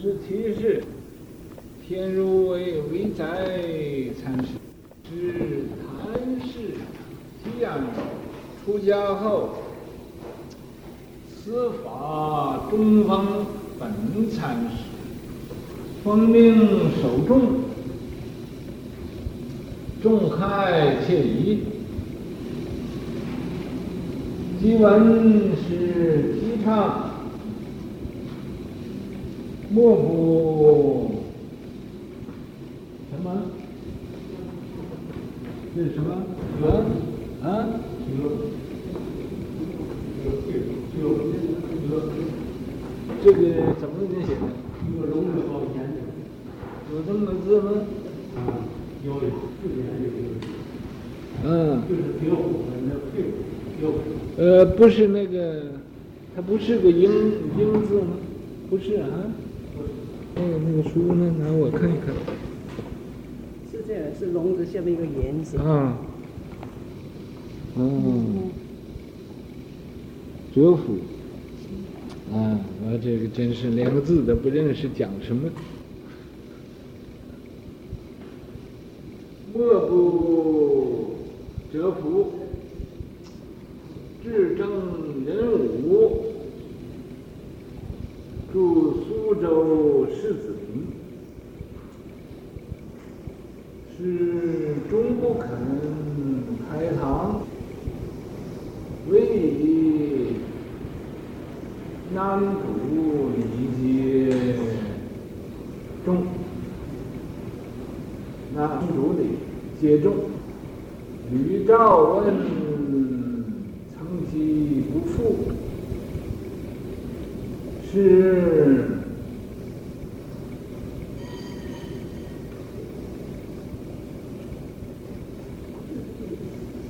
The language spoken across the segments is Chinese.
十七世，天如为为宅禅师，是禅师提杨出家后，司法中方本禅师，奉命守众，众开切疑，即闻是提倡。莫不什么？这是什么？啊啊？这个怎么写的？有这么个有这么个字吗？啊，有有，字典有。嗯。就是标标标。呃，不是那个，它不是个英英字吗？不是啊。那个那个书呢？拿我看一看。是这样，是笼子下面一个言字。啊。嗯。折服。啊，我这个真是连个字都不认识，讲什么？莫不折服，至正人武。住苏州世子坪，是终不肯开堂，唯以南土礼节众，南土的接众，屡召问，曾其不复。是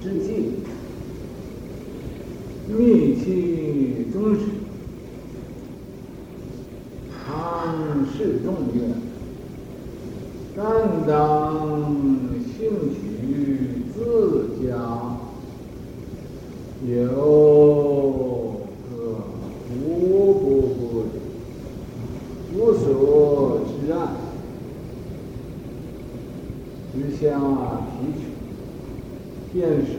致敬，密其宗室，常侍众曰：敢当幸取自家有。下提取，便是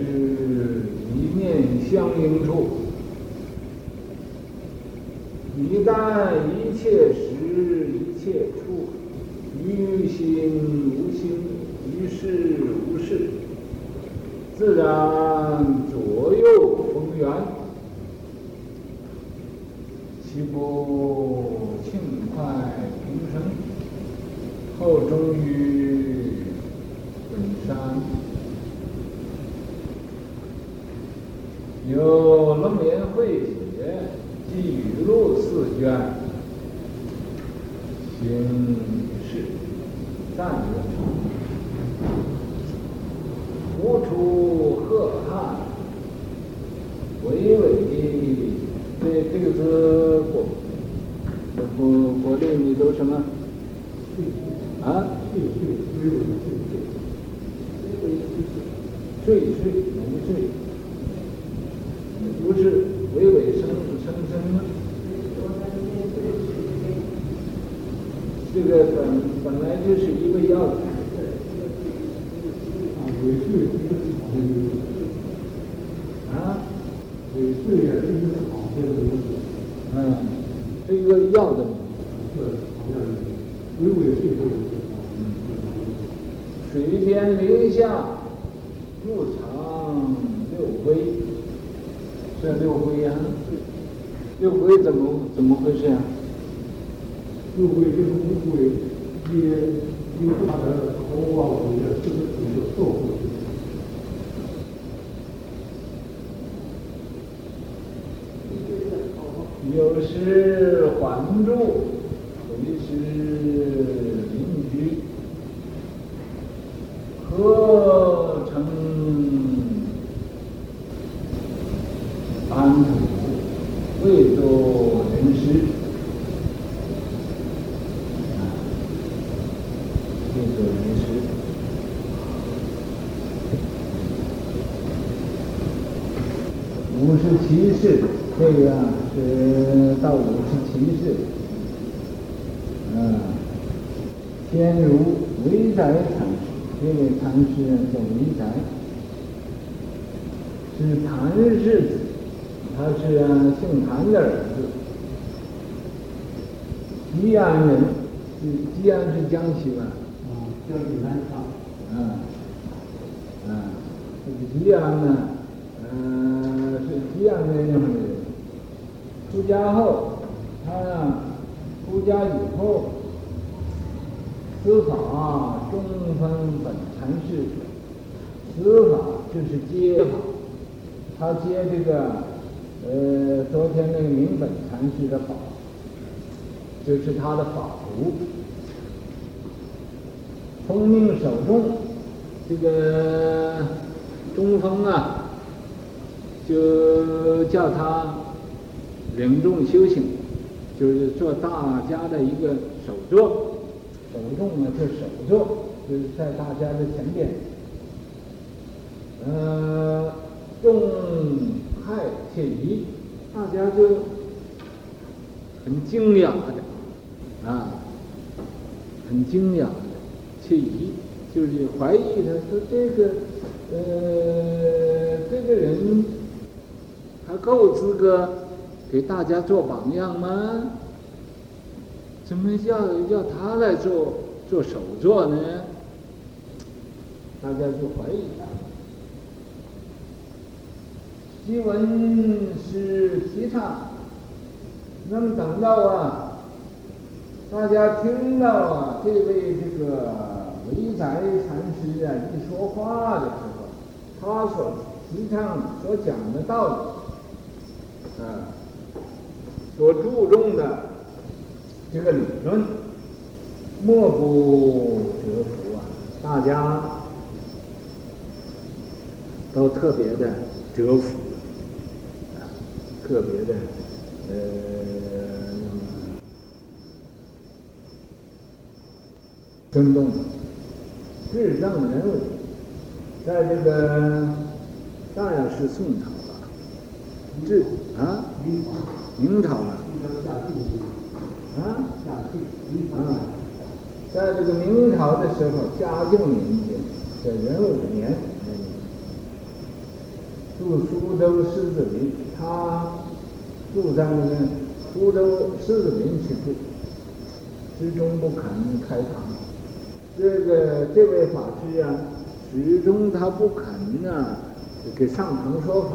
一面相应处。一旦一切时一切处，于心无心，于事无事，自然左右逢源，岂不庆快平生？后终于。三有楞严慧解及语录四卷，行事赞曰：无出赫瀚，巍巍。这这个是国，国国内你都什么？啊？岁岁年岁，不是巍巍生生生吗？本来就是一个药材，啊，也是一个好东西，啊，也是也是一个好东西，嗯，是一个药的名，是好像是，微微细碎的，嗯。水天灵下，六长六灰，这六灰呀，六灰怎么怎么回事啊？六灰就是乌龟也有他的口啊，或者是一个受过有时还住，为时邻居，何成？未作人师，啊，未作人师，五十七世，这个是到五十七世，啊，先如惟才禅师，这位禅师叫惟才，是谭氏子，他是姓谭的儿子，吉安人，是吉安是江西吧？啊，江西南昌。嗯，嗯，这个吉安呢，嗯、呃，是吉安那样的，出家后，他呢，出家以后。师法中分本禅师，师法就是接法，他接这个，呃，昨天那个明本禅师的法，就是他的法徒。奉命守众，这个中分啊，就叫他领众修行，就是做大家的一个首座。守众呢，就首座，就是在大家的前边，呃，众嗨切疑，大家就很惊讶的，啊，很惊讶的切疑，就是怀疑他说这个，呃，这个人他够资格给大家做榜样吗？怎么要要他来做做首座呢？大家就怀疑他。昔闻师提倡，那么等到啊，大家听到啊这位这个惟才禅师啊一说话的时候，他所提倡所讲的道理，所注重的。这个理论，莫不折服啊！大家都特别的折服，啊，特别的呃，生动。至圣人物，在这个当然是宋朝吧，至啊，明朝。啊，啊，在这个明朝的时候，嘉靖年间，在壬午年，住苏州狮子林，他住在那个苏州狮子林去住，始终不肯开堂。这个这位法师啊，始终他不肯呢，给上堂说法，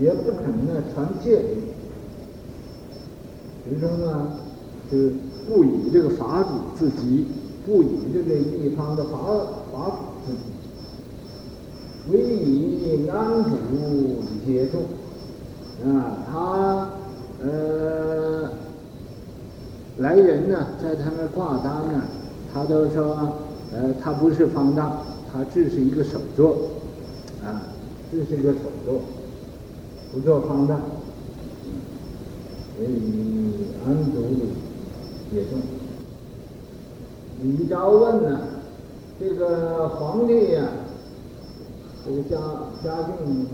也不肯呢传戒律。其中呢，就是不以这个法主自己，不以这个地方的法法主自己，唯以安主接众啊，他呃来人呢，在他那挂单呢，他都说呃，他不是方丈，他只是一个首座啊，只是一个首座，不做方丈。所以安祖也中。李昭问呢，这个皇帝呀、啊，这个嘉嘉靖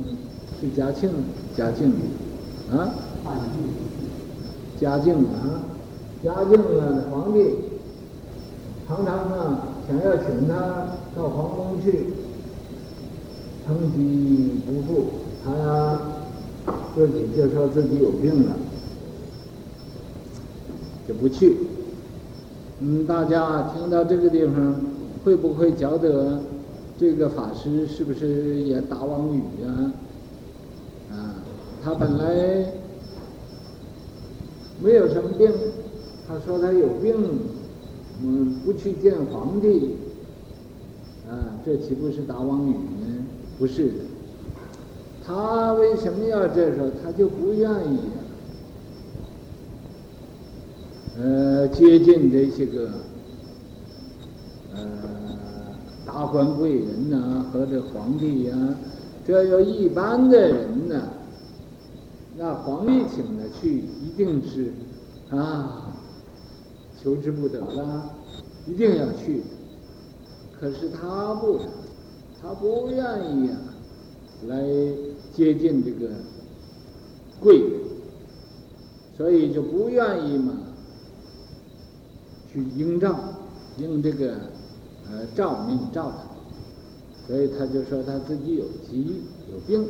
是嘉庆，嘉靖。啊，嘉靖啊，嘉靖呢，皇帝常常呢想要请他到皇宫去，称疾不赴，他自己就说自己有病了。就不去。嗯，大家听到这个地方，会不会觉得这个法师是不是也打妄语啊？啊，他本来没有什么病，他说他有病，嗯，不去见皇帝，啊，这岂不是打妄语呢？不是，他为什么要这时候？他就不愿意。呃，接近这些个呃达官贵人呐、和这皇帝呀、这要一般的人呢，那皇帝请他去，一定是啊，求之不得了，一定要去。可是他不，他不愿意呀、啊，来接近这个贵人，所以就不愿意嘛。去应照，应这个呃照命照他，所以他就说他自己有疾有病，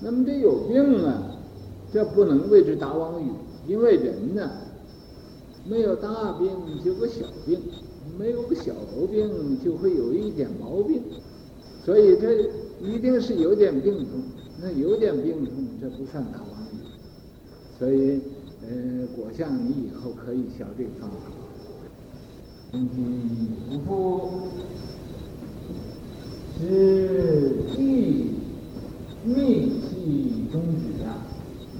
那么这有病啊，这不能谓之大妄语，因为人呢，没有大病就个小病，没有个小毛病就会有一点毛病，所以这一定是有点病痛，那有点病痛这不算大妄语，所以呃，果相你以后可以学这个方法。嗯，不服是地密气中止啊，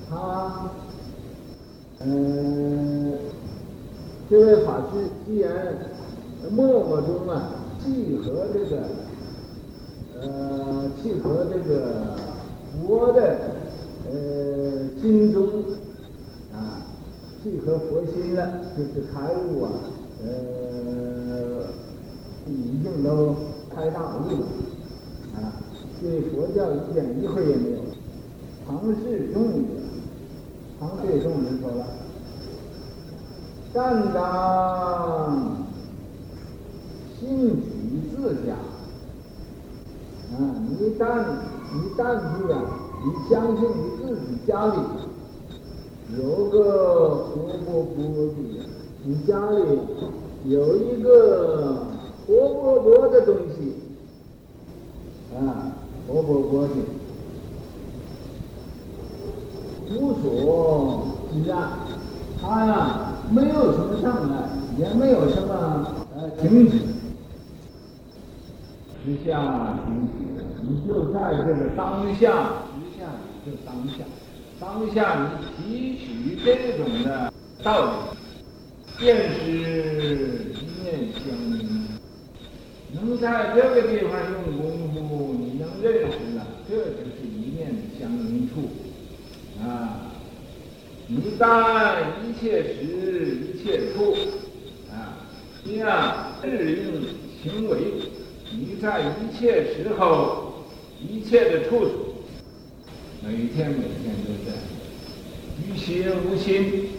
他呃，这位法师既然默默中啊，契合这个呃，契合这个佛的呃心中啊，契合佛心了，就是开悟啊。呃，已经都开大悟了，啊，对佛教一点疑惑也没有。唐世宗，唐世宗人说了，善当信举自家，啊，你但你但是啊，你相信你自己家里有个活泼菩萨。你家里有一个活泼泼的东西，啊，活泼泼的，无所依赖，他呀没有什么障碍，也没有什么呃停止，直下停止，你就在这个当下，直下你就当下，当下你提取这种的道理。便是一念相应，能在这个地方用功夫，你能认识了，这就是一念相应处啊！你在一切时一切处啊，这样日用行为，你在一切时候一切的处处，每天每天都在，于心无心。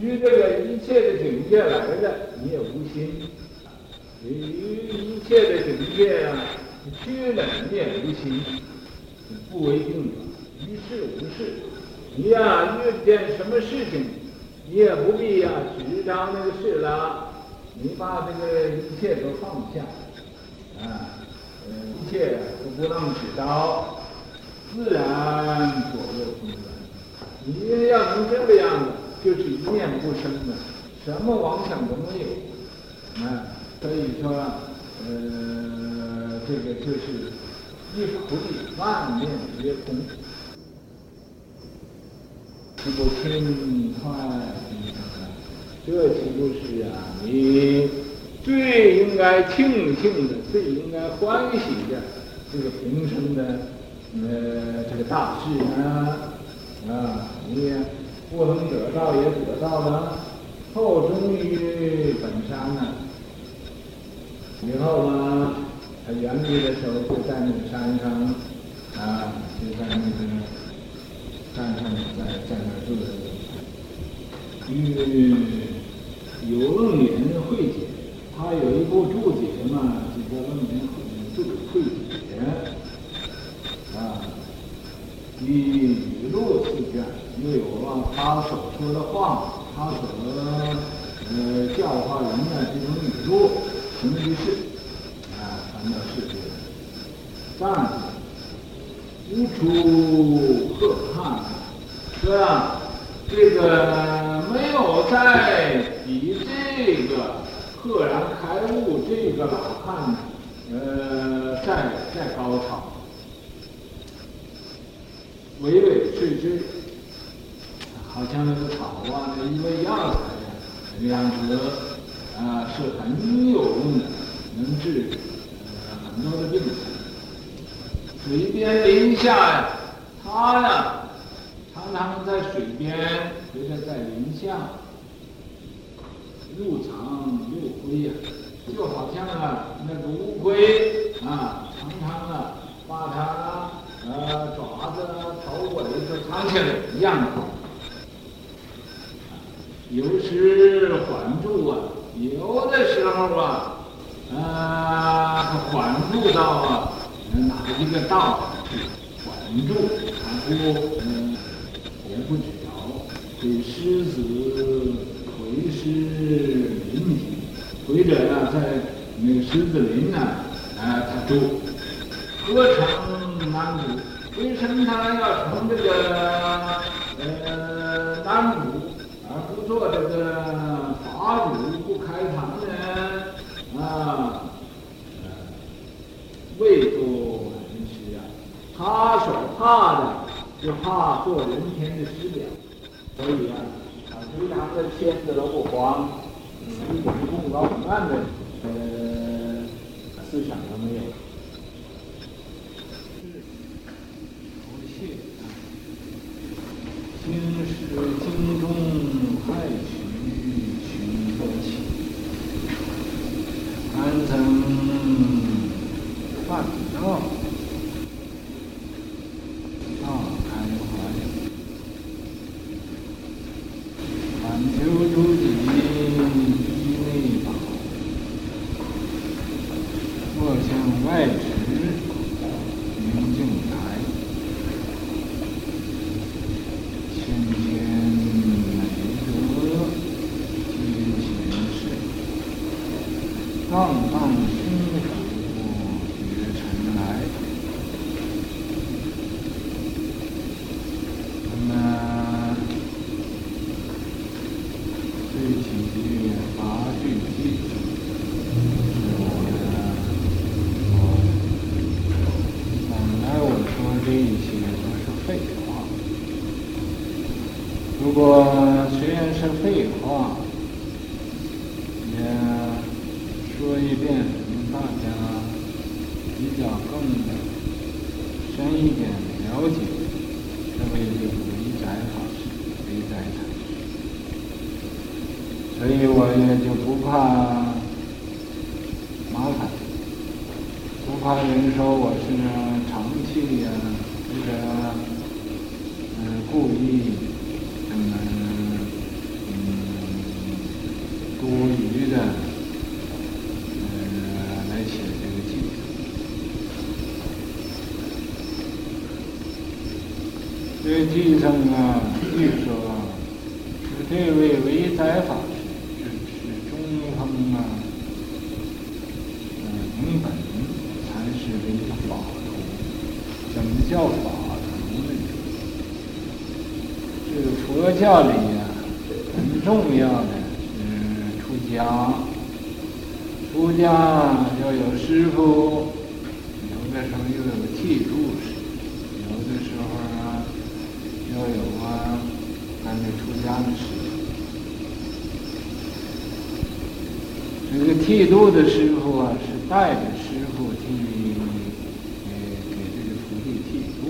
于这个一切的境界来的，你也无心；于一切的境界啊，去了你也无心，不为定法，于事无事。你呀、遇见什么事情，你也不必呀、啊，执着那个事了，你把这个一切都放下，啊，一切都不能知道，自然左右逢源。你要能这个样子。就是一念不生的，什么妄想都没有，啊，所以说，呃，这个就是一菩提万念皆空，这不轻快，这岂不是啊？你最应该庆幸的，最应该欢喜的，这个平生的，呃，这个大事呢，啊，你。不能得到也得到了，后终于本山呢。以后呢，他圆寂的时候就在那个山上，啊，就在那个山上在在那住着。与有楞严慧解，他有一部注解嘛，就叫楞严慧慧解，啊，与语录四卷。又有了他所说的话，他所呃教化人的这种语录，行于世，啊，传到世界，但无出赫汉，是吧？这个没有在比这个赫然开悟这个老汉，呃，在在高潮，娓娓述之。好像那个草啊，那一味药材呀，这个样子啊，是很有用的，能治很多的病。水边林下呀，他呀，常常在水边或者在林下入长入归呀、啊，就好像啊，那个乌龟啊，常常啊，把它呃爪子、头尾都藏起来一样的。有时缓住啊，有的时候啊，呃，缓住到啊哪一个道去，缓住，它佛嗯也不知道，对狮子。会是临行，或者呢，在那个狮子林呢，啊，他住，何尝南渡？为什么他要从这个呃南渡，而不做这个法主不开堂呢？啊？为做人师啊，他所怕的就怕做人前的师表，所以啊，啊，非常的谦德不慌，一点功高不慢的呃思想都没有。不谢啊，今世经中害取群多情，安曾？万道大开怀，满求诸己以内宝，莫向外执明镜台，千千美德皆前世，荡荡。以变成大家比较更深一点了解，这位李仔，好宅仔师，宅。所以我也就不怕麻烦，不怕人说我是长期呀、或者嗯故意。生啊，比如说这位维斋法师是中峰啊，嗯，根本才是这个法徒。什么叫法徒呢？这个佛教里呀、很重要的是出家，出家要有师父，有的时候又有剃度师。出家的师傅，这个剃度的师傅啊，是带着师傅替给给这个徒弟剃度。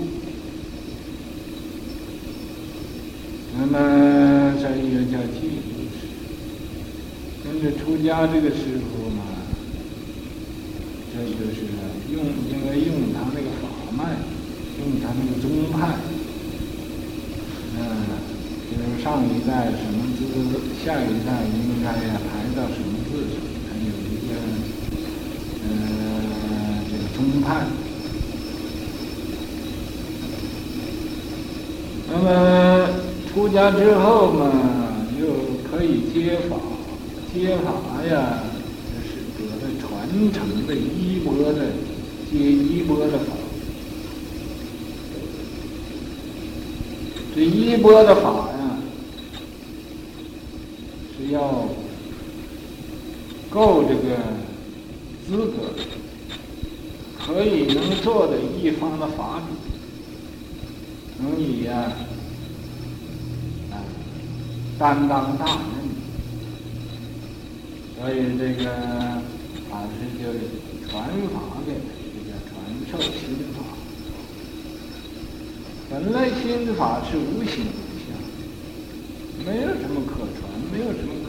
那么这也叫剃度师。跟着出家这个师傅嘛，这就是用，因为用他那个法脉，用他那个宗派。上一代什么字，下一代应该呀排到什么字上？还有一个，呃，这个宗派。那么出家之后嘛，又可以接法，接法呀，就是得了传承的衣钵的接衣钵的法。这衣钵的法。要够这个资格，可以能做的一方的法主，能以呀啊担当大任，所以这个法师就传法给他，这叫传授心法。本来心法是无形无相，没有什么可传，没有什么。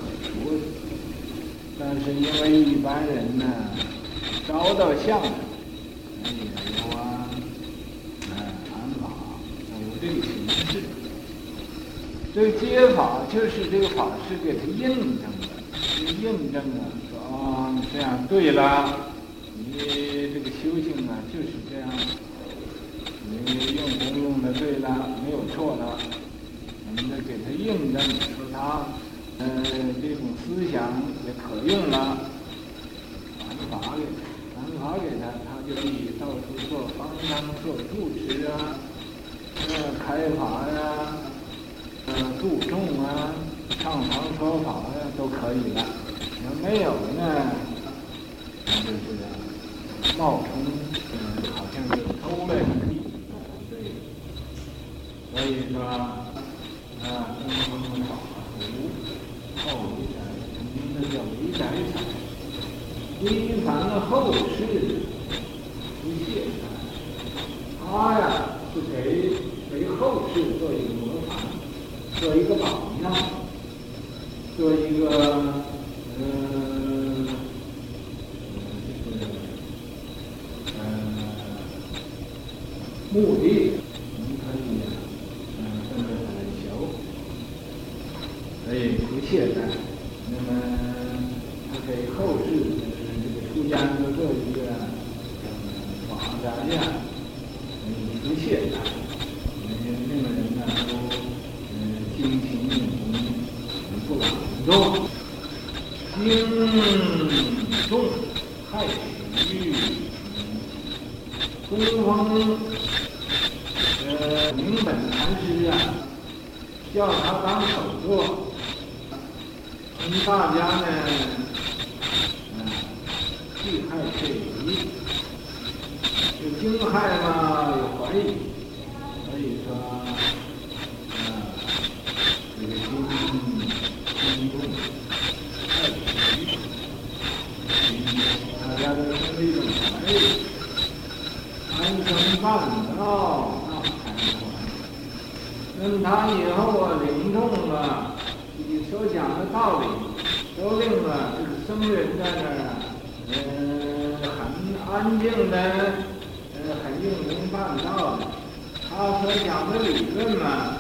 但是因为一般人呢，找到相声，也有啊，哎，传法有这个形式。这个接法就是这个法师给他印证的，印证啊，说啊，这样对了，你这个修行啊就是这样，你用功用的对了，没有错的，我们得给他印证，说他，嗯，这种思想也可用了，传法给他，传法给他，他就可以到处做方丈、做住持啊，呃，开法呀，呃，度众啊，唱堂说法呀，都可以了。要没有呢，那就是冒充，嗯，好像是偷来的。所以说，啊，东方法图后一代，那叫一代才，违反了后世不懈怠。他呀，是给给后世做一个模范，做一个榜样，做一个嗯，就是嗯，目的。懈怠，那么他给后世这个出家人做一个榜样，嗯，不懈怠，嗯，那个人呢都嗯精勤用功，不懒惰，精重太虚，东方呃明本禅师啊，叫他当首座。我们家呢，嗯，避害退离，有惊骇嘛，有怀疑，所以说，啊，这个心心动太急，大家都是这种怀疑，安生办道那才管，等他以后啊灵通了。你所讲的道理，都令了这个僧人在那儿，呃，很安静的，呃，很用功办道的。他所讲的理论嘛，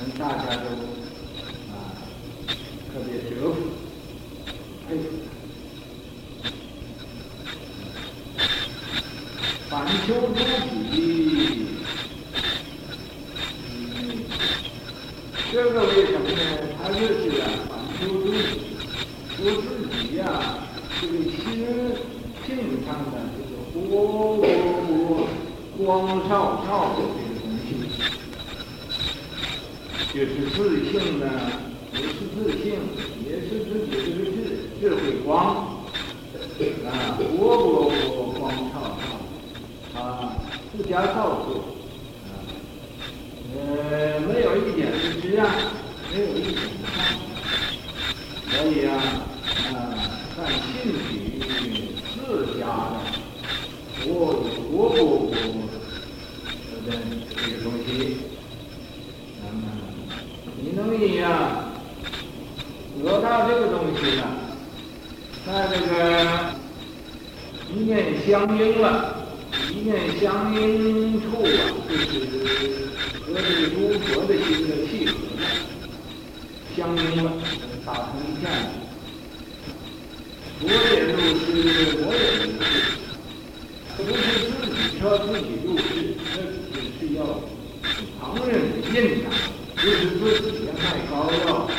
嗯，大家都啊特别折服，佩服。反求诸己，嗯，这个为什么呢？他就是啊，反求诸己，我自己呀、这个心性上的这个活活活光照照的这个东西，就是自性的，也是自性，也是自己这个智智慧光，啊，活活活光照照，啊，不加造作，啊，呃，没有一点的执啊。没有一点看，所以啊，啊，在兴趣自家的，我我不不，这个这个东西，那么你能以啊，得到这个东西呢，在这个一念相应了，一念相应处啊，就是和这个诸佛的心的契合了。相应了，打成一片。我也入世，我也入世，不是自己说自己入世，那只是要旁人的印象，就是自己卖膏药，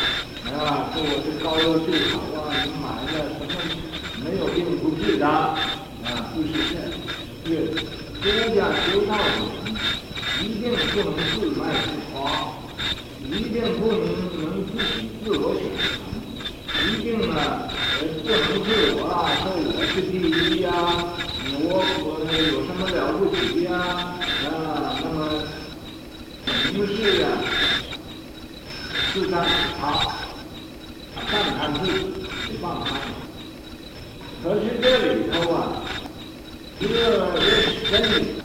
啊，说我是膏药最好啊，你买了什么没有病不治的，啊，不是这，是国家修道的。人，一定不能自卖自夸。一定不能能自己自我选择，一定呢，呃，不能自我啊，说我是第一呀，我我有什么了不起呀？啊，那么，不是呀，自赞他，赞叹自己，不放他。可是这里头啊，一个真理，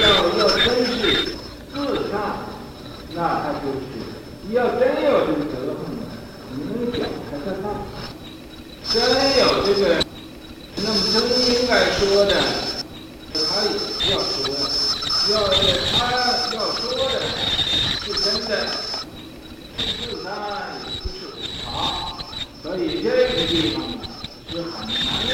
要要真是自赞。那他就是，要真有这个德行，你们讲开他道，真有这个，那么真应该说的，他也要说，要他要说的是真的，是他也不是伪茶，所以这个地方啊是很难的，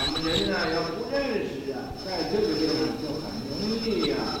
我们人呢要不认识啊，在这个地方就很容易啊。